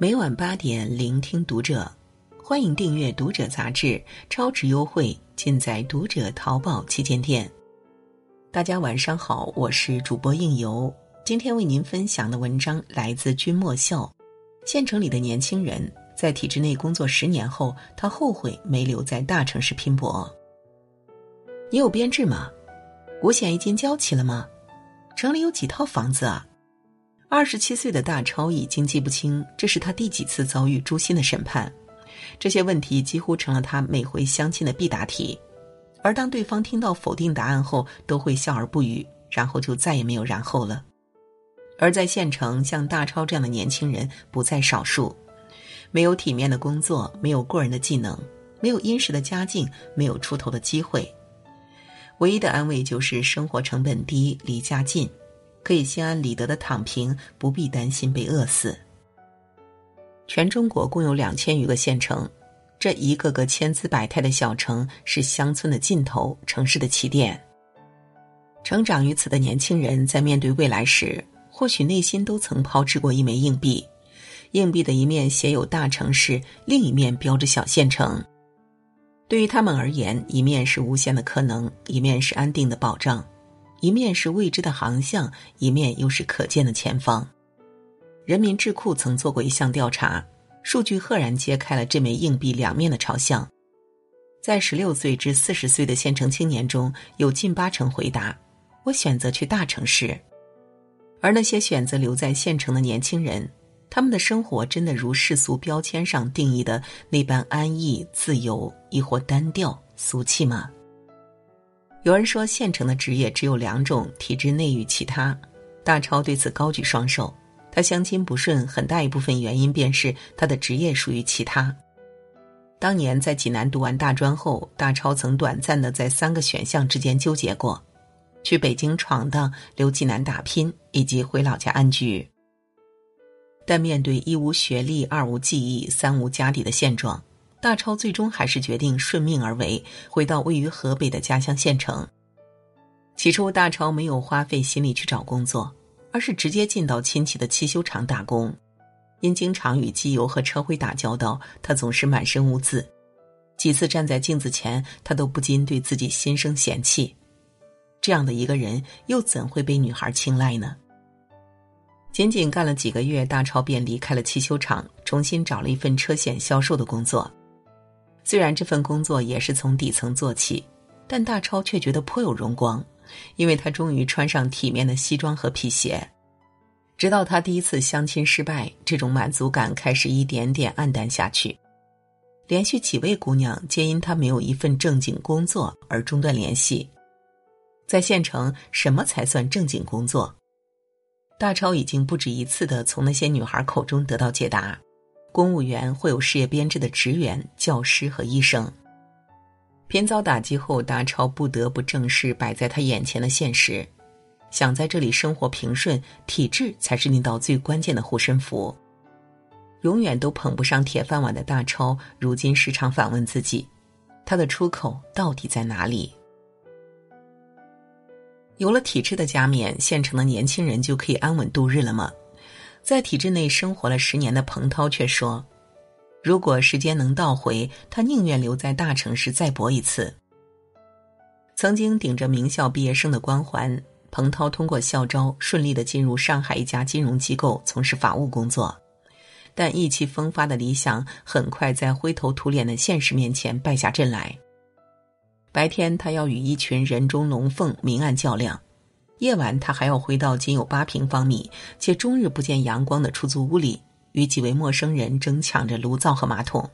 每晚八点，聆听读者，欢迎订阅《读者》杂志，超值优惠尽在《读者》淘宝旗舰店。大家晚上好，我是主播应由，今天为您分享的文章来自君莫笑。县城里的年轻人在体制内工作十年后，他后悔没留在大城市拼搏。你有编制吗？五险一金交齐了吗？城里有几套房子啊？二十七岁的大超已经记不清这是他第几次遭遇诛心的审判，这些问题几乎成了他每回相亲的必答题。而当对方听到否定答案后，都会笑而不语，然后就再也没有然后了。而在县城，像大超这样的年轻人不在少数，没有体面的工作，没有过人的技能，没有殷实的家境，没有出头的机会，唯一的安慰就是生活成本低，离家近。可以心安理得的躺平，不必担心被饿死。全中国共有两千余个县城，这一个个千姿百态的小城是乡村的尽头，城市的起点。成长于此的年轻人在面对未来时，或许内心都曾抛掷过一枚硬币，硬币的一面写有大城市，另一面标着小县城。对于他们而言，一面是无限的可能，一面是安定的保障。一面是未知的航向，一面又是可见的前方。人民智库曾做过一项调查，数据赫然揭开了这枚硬币两面的朝向。在十六岁至四十岁的县城青年中，有近八成回答：“我选择去大城市。”而那些选择留在县城的年轻人，他们的生活真的如世俗标签上定义的那般安逸、自由，亦或单调、俗气吗？有人说，县城的职业只有两种：体制内与其他。大超对此高举双手。他相亲不顺，很大一部分原因便是他的职业属于其他。当年在济南读完大专后，大超曾短暂的在三个选项之间纠结过：去北京闯荡、留济南打拼，以及回老家安居。但面对一无学历、二无技艺、三无家底的现状。大超最终还是决定顺命而为，回到位于河北的家乡县城。起初，大超没有花费心力去找工作，而是直接进到亲戚的汽修厂打工。因经常与机油和车灰打交道，他总是满身污渍。几次站在镜子前，他都不禁对自己心生嫌弃。这样的一个人，又怎会被女孩青睐呢？仅仅干了几个月，大超便离开了汽修厂，重新找了一份车险销售的工作。虽然这份工作也是从底层做起，但大超却觉得颇有荣光，因为他终于穿上体面的西装和皮鞋。直到他第一次相亲失败，这种满足感开始一点点暗淡下去。连续几位姑娘皆因他没有一份正经工作而中断联系。在县城，什么才算正经工作？大超已经不止一次的从那些女孩口中得到解答。公务员会有事业编制的职员、教师和医生。频遭打击后，大超不得不正视摆在他眼前的现实：想在这里生活平顺，体制才是那道最关键的护身符。永远都捧不上铁饭碗的大超，如今时常反问自己：他的出口到底在哪里？有了体制的加冕，县城的年轻人就可以安稳度日了吗？在体制内生活了十年的彭涛却说：“如果时间能倒回，他宁愿留在大城市再搏一次。”曾经顶着名校毕业生的光环，彭涛通过校招顺利的进入上海一家金融机构从事法务工作，但意气风发的理想很快在灰头土脸的现实面前败下阵来。白天，他要与一群人中龙凤明暗较量。夜晚，他还要回到仅有八平方米且终日不见阳光的出租屋里，与几位陌生人争抢着炉灶和马桶。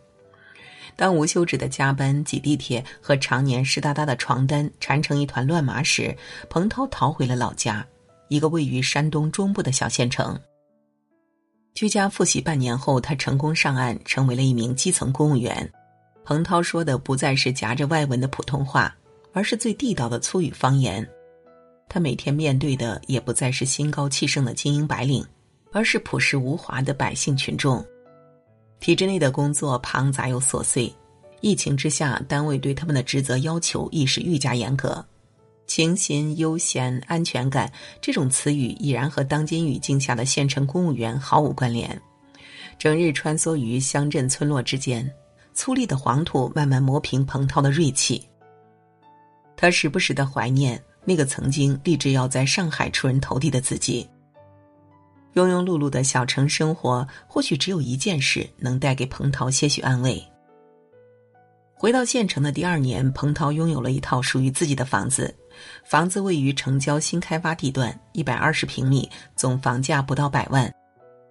当无休止的加班、挤地铁和常年湿哒哒的床单缠成一团乱麻时，彭涛逃回了老家，一个位于山东中部的小县城。居家复习半年后，他成功上岸，成为了一名基层公务员。彭涛说的不再是夹着外文的普通话，而是最地道的粗语方言。他每天面对的也不再是心高气盛的精英白领，而是朴实无华的百姓群众。体制内的工作庞杂又琐碎，疫情之下，单位对他们的职责要求亦是愈加严格。清新、悠闲、安全感这种词语已然和当今语境下的县城公务员毫无关联。整日穿梭于乡镇村落之间，粗粝的黄土慢慢磨平彭涛的锐气。他时不时的怀念那个曾经立志要在上海出人头地的自己。庸庸碌碌的小城生活，或许只有一件事能带给彭涛些许安慰。回到县城的第二年，彭涛拥有了一套属于自己的房子。房子位于城郊新开发地段，一百二十平米，总房价不到百万。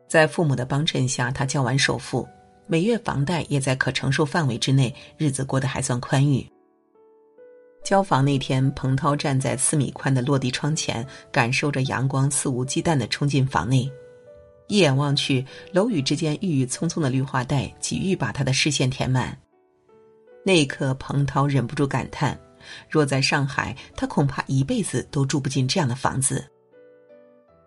在父母的帮衬下，他交完首付，每月房贷也在可承受范围之内，日子过得还算宽裕。交房那天，彭涛站在四米宽的落地窗前，感受着阳光肆无忌惮的冲进房内。一眼望去，楼宇之间郁郁葱葱的绿化带几欲把他的视线填满。那一刻，彭涛忍不住感叹：若在上海，他恐怕一辈子都住不进这样的房子。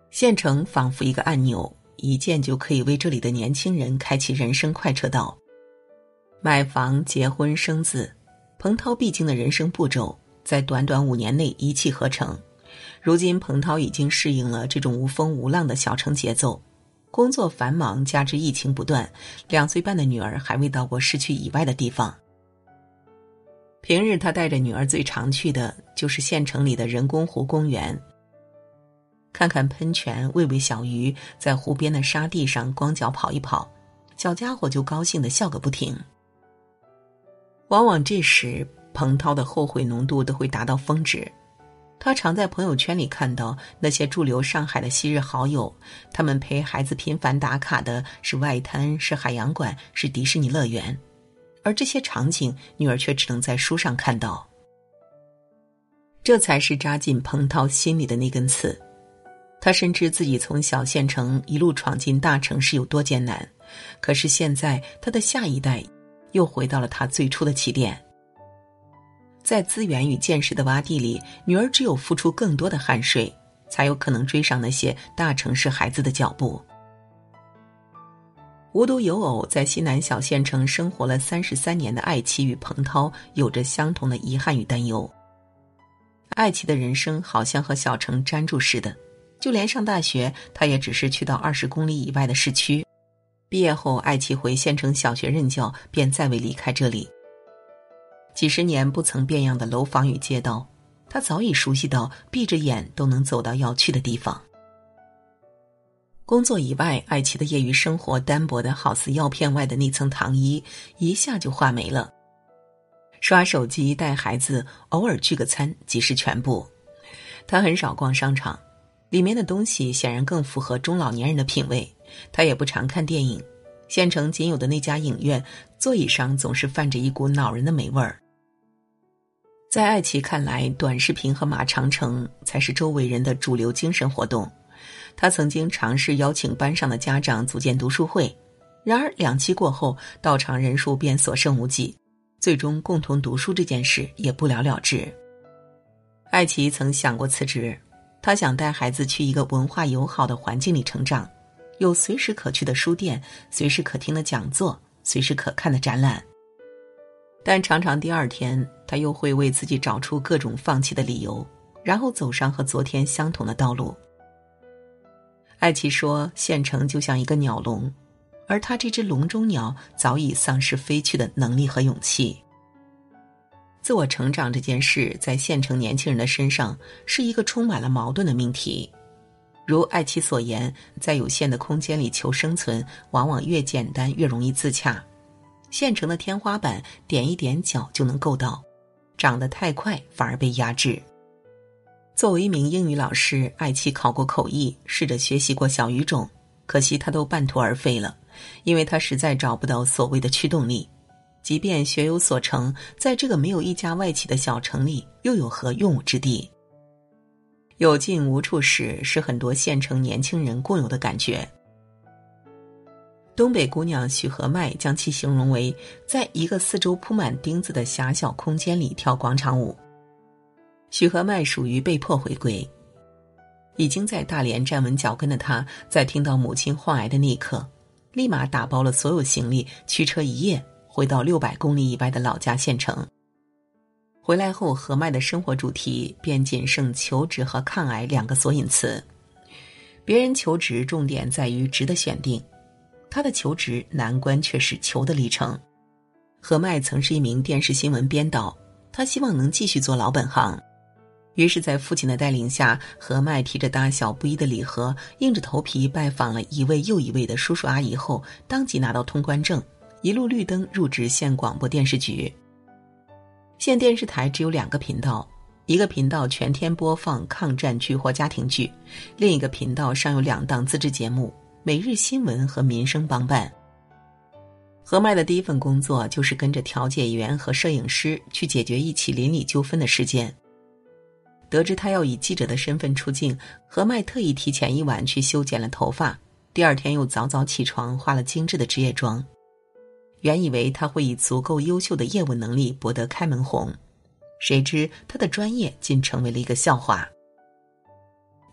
县城仿佛一个按钮，一键就可以为这里的年轻人开启人生快车道。买房、结婚、生子。彭涛必经的人生步骤，在短短五年内一气呵成。如今，彭涛已经适应了这种无风无浪的小城节奏。工作繁忙，加之疫情不断，两岁半的女儿还未到过市区以外的地方。平日，他带着女儿最常去的就是县城里的人工湖公园，看看喷泉，喂喂小鱼，在湖边的沙地上光脚跑一跑，小家伙就高兴的笑个不停。往往这时，彭涛的后悔浓度都会达到峰值。他常在朋友圈里看到那些驻留上海的昔日好友，他们陪孩子频繁打卡的是外滩、是海洋馆、是迪士尼乐园，而这些场景，女儿却只能在书上看到。这才是扎进彭涛心里的那根刺。他深知自己从小县城一路闯进大城市有多艰难，可是现在他的下一代。又回到了他最初的起点。在资源与见识的洼地里，女儿只有付出更多的汗水，才有可能追上那些大城市孩子的脚步。无独有偶，在西南小县城生活了三十三年的艾奇与彭涛有着相同的遗憾与担忧。艾奇的人生好像和小城粘住似的，就连上大学，他也只是去到二十公里以外的市区。毕业后，艾奇回县城小学任教，便再未离开这里。几十年不曾变样的楼房与街道，他早已熟悉到闭着眼都能走到要去的地方。工作以外，艾奇的业余生活单薄的好似药片外的那层糖衣，一下就化没了。刷手机、带孩子、偶尔聚个餐，即是全部。他很少逛商场，里面的东西显然更符合中老年人的品味。他也不常看电影，县城仅有的那家影院座椅上总是泛着一股恼人的霉味儿。在艾奇看来，短视频和马长城才是周围人的主流精神活动。他曾经尝试邀请班上的家长组建读书会，然而两期过后，到场人数便所剩无几，最终共同读书这件事也不了了之。艾奇曾想过辞职，他想带孩子去一个文化友好的环境里成长。有随时可去的书店，随时可听的讲座，随时可看的展览。但常常第二天，他又会为自己找出各种放弃的理由，然后走上和昨天相同的道路。艾奇说：“县城就像一个鸟笼，而他这只笼中鸟早已丧失飞去的能力和勇气。自我成长这件事，在县城年轻人的身上是一个充满了矛盾的命题。”如艾奇所言，在有限的空间里求生存，往往越简单越容易自洽。现成的天花板，点一点脚就能够到；长得太快，反而被压制。作为一名英语老师，艾奇考过口译，试着学习过小语种，可惜他都半途而废了，因为他实在找不到所谓的驱动力。即便学有所成，在这个没有一家外企的小城里，又有何用武之地？有劲无处使，是很多县城年轻人共有的感觉。东北姑娘许和麦将其形容为，在一个四周铺满钉子的狭小空间里跳广场舞。许和麦属于被迫回归，已经在大连站稳脚跟的她，在听到母亲患癌的那一刻，立马打包了所有行李，驱车一夜回到六百公里以外的老家县城。回来后，何麦的生活主题便仅剩求职和抗癌两个索引词。别人求职重点在于职的选定，他的求职难关却是求的历程。何麦曾是一名电视新闻编导，他希望能继续做老本行，于是，在父亲的带领下，何麦提着大小不一的礼盒，硬着头皮拜访了一位又一位的叔叔阿姨后，当即拿到通关证，一路绿灯入职县广播电视局。县电视台只有两个频道，一个频道全天播放抗战剧或家庭剧，另一个频道上有两档自制节目《每日新闻》和《民生帮办》。何麦的第一份工作就是跟着调解员和摄影师去解决一起邻里纠纷的事件。得知他要以记者的身份出镜，何麦特意提前一晚去修剪了头发，第二天又早早起床化了精致的职业妆。原以为他会以足够优秀的业务能力博得开门红，谁知他的专业竟成为了一个笑话。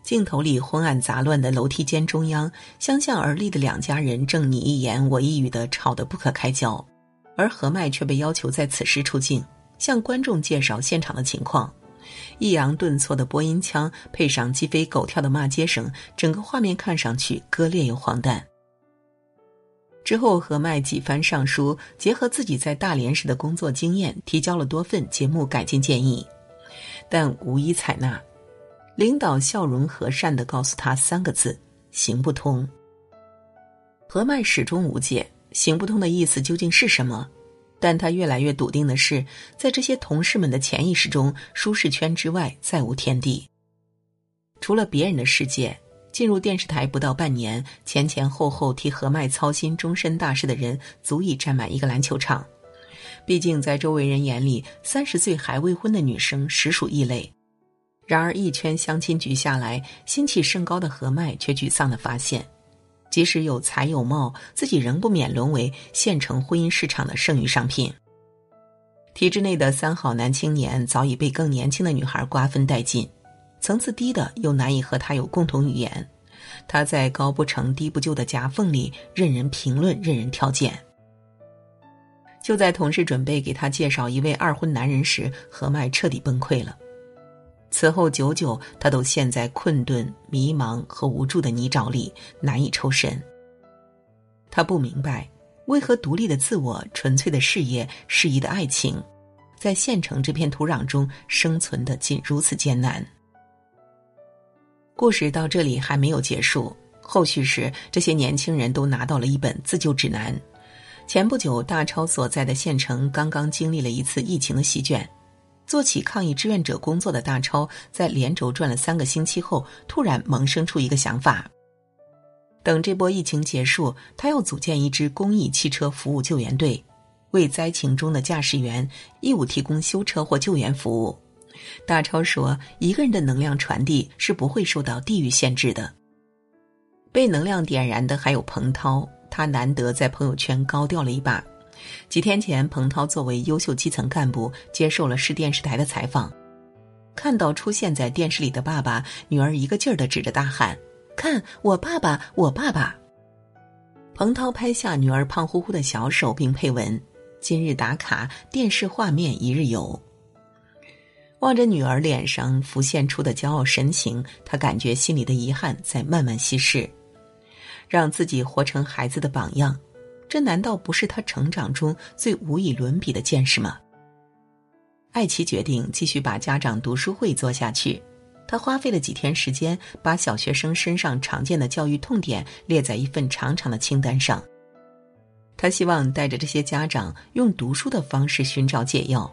镜头里昏暗杂乱的楼梯间中央，相向而立的两家人正你一言我一语的吵得不可开交，而何麦却被要求在此时出镜，向观众介绍现场的情况。抑扬顿挫的播音腔配上鸡飞狗跳的骂街声，整个画面看上去割裂又荒诞。之后，何麦几番上书，结合自己在大连时的工作经验，提交了多份节目改进建议，但无一采纳。领导笑容和善的告诉他三个字：“行不通。”何麦始终无解，“行不通”的意思究竟是什么？但他越来越笃定的是，在这些同事们的潜意识中，舒适圈之外再无天地，除了别人的世界。进入电视台不到半年，前前后后替何麦操心终身大事的人足以占满一个篮球场。毕竟在周围人眼里，三十岁还未婚的女生实属异类。然而一圈相亲局下来，心气甚高的何麦却沮丧的发现，即使有才有貌，自己仍不免沦为县城婚姻市场的剩余商品。体制内的三好男青年早已被更年轻的女孩瓜分殆尽。层次低的又难以和他有共同语言，他在高不成低不就的夹缝里任人评论，任人挑拣。就在同事准备给他介绍一位二婚男人时，何麦彻底崩溃了。此后久久，他都陷在困顿、迷茫和无助的泥沼里，难以抽身。他不明白，为何独立的自我、纯粹的事业、适宜的爱情，在县城这片土壤中生存的竟如此艰难。故事到这里还没有结束，后续是这些年轻人都拿到了一本自救指南。前不久，大超所在的县城刚刚经历了一次疫情的席卷，做起抗疫志愿者工作的大超，在连轴转了三个星期后，突然萌生出一个想法：等这波疫情结束，他要组建一支公益汽车服务救援队，为灾情中的驾驶员义务提供修车或救援服务。大超说：“一个人的能量传递是不会受到地域限制的。”被能量点燃的还有彭涛，他难得在朋友圈高调了一把。几天前，彭涛作为优秀基层干部接受了市电视台的采访，看到出现在电视里的爸爸，女儿一个劲儿的指着大喊：“看我爸爸，我爸爸！”彭涛拍下女儿胖乎乎的小手，并配文：“今日打卡电视画面一日游。”望着女儿脸上浮现出的骄傲神情，他感觉心里的遗憾在慢慢稀释。让自己活成孩子的榜样，这难道不是他成长中最无以伦比的见识吗？艾奇决定继续把家长读书会做下去。他花费了几天时间，把小学生身上常见的教育痛点列在一份长长的清单上。他希望带着这些家长用读书的方式寻找解药。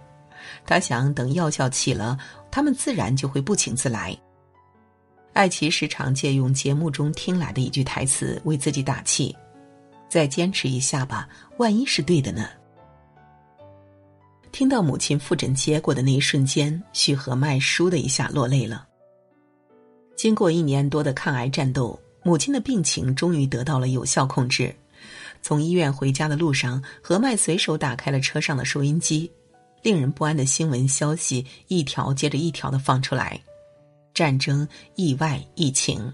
他想等药效起了，他们自然就会不请自来。艾奇时常借用节目中听来的一句台词为自己打气：“再坚持一下吧，万一是对的呢？”听到母亲复诊结果的那一瞬间，许和麦倏的一下落泪了。经过一年多的抗癌战斗，母亲的病情终于得到了有效控制。从医院回家的路上，何麦随手打开了车上的收音机。令人不安的新闻消息一条接着一条的放出来，战争、意外、疫情。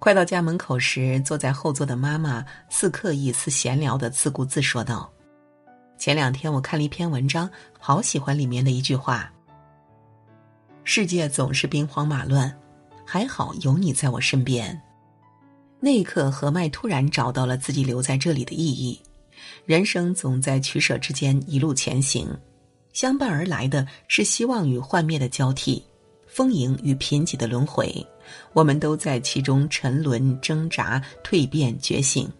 快到家门口时，坐在后座的妈妈似刻意似闲聊的自顾自说道：“前两天我看了一篇文章，好喜欢里面的一句话：“世界总是兵荒马乱，还好有你在我身边。”那一刻，何麦突然找到了自己留在这里的意义。人生总在取舍之间一路前行，相伴而来的是希望与幻灭的交替，丰盈与贫瘠的轮回。我们都在其中沉沦、挣扎、蜕变、觉醒。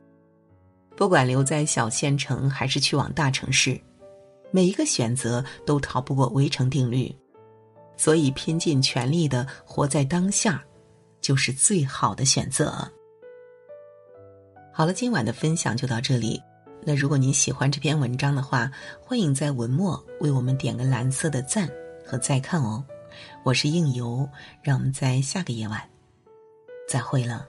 不管留在小县城还是去往大城市，每一个选择都逃不过围城定律。所以，拼尽全力的活在当下，就是最好的选择。好了，今晚的分享就到这里。那如果您喜欢这篇文章的话，欢迎在文末为我们点个蓝色的赞和再看哦。我是应由，让我们在下个夜晚再会了。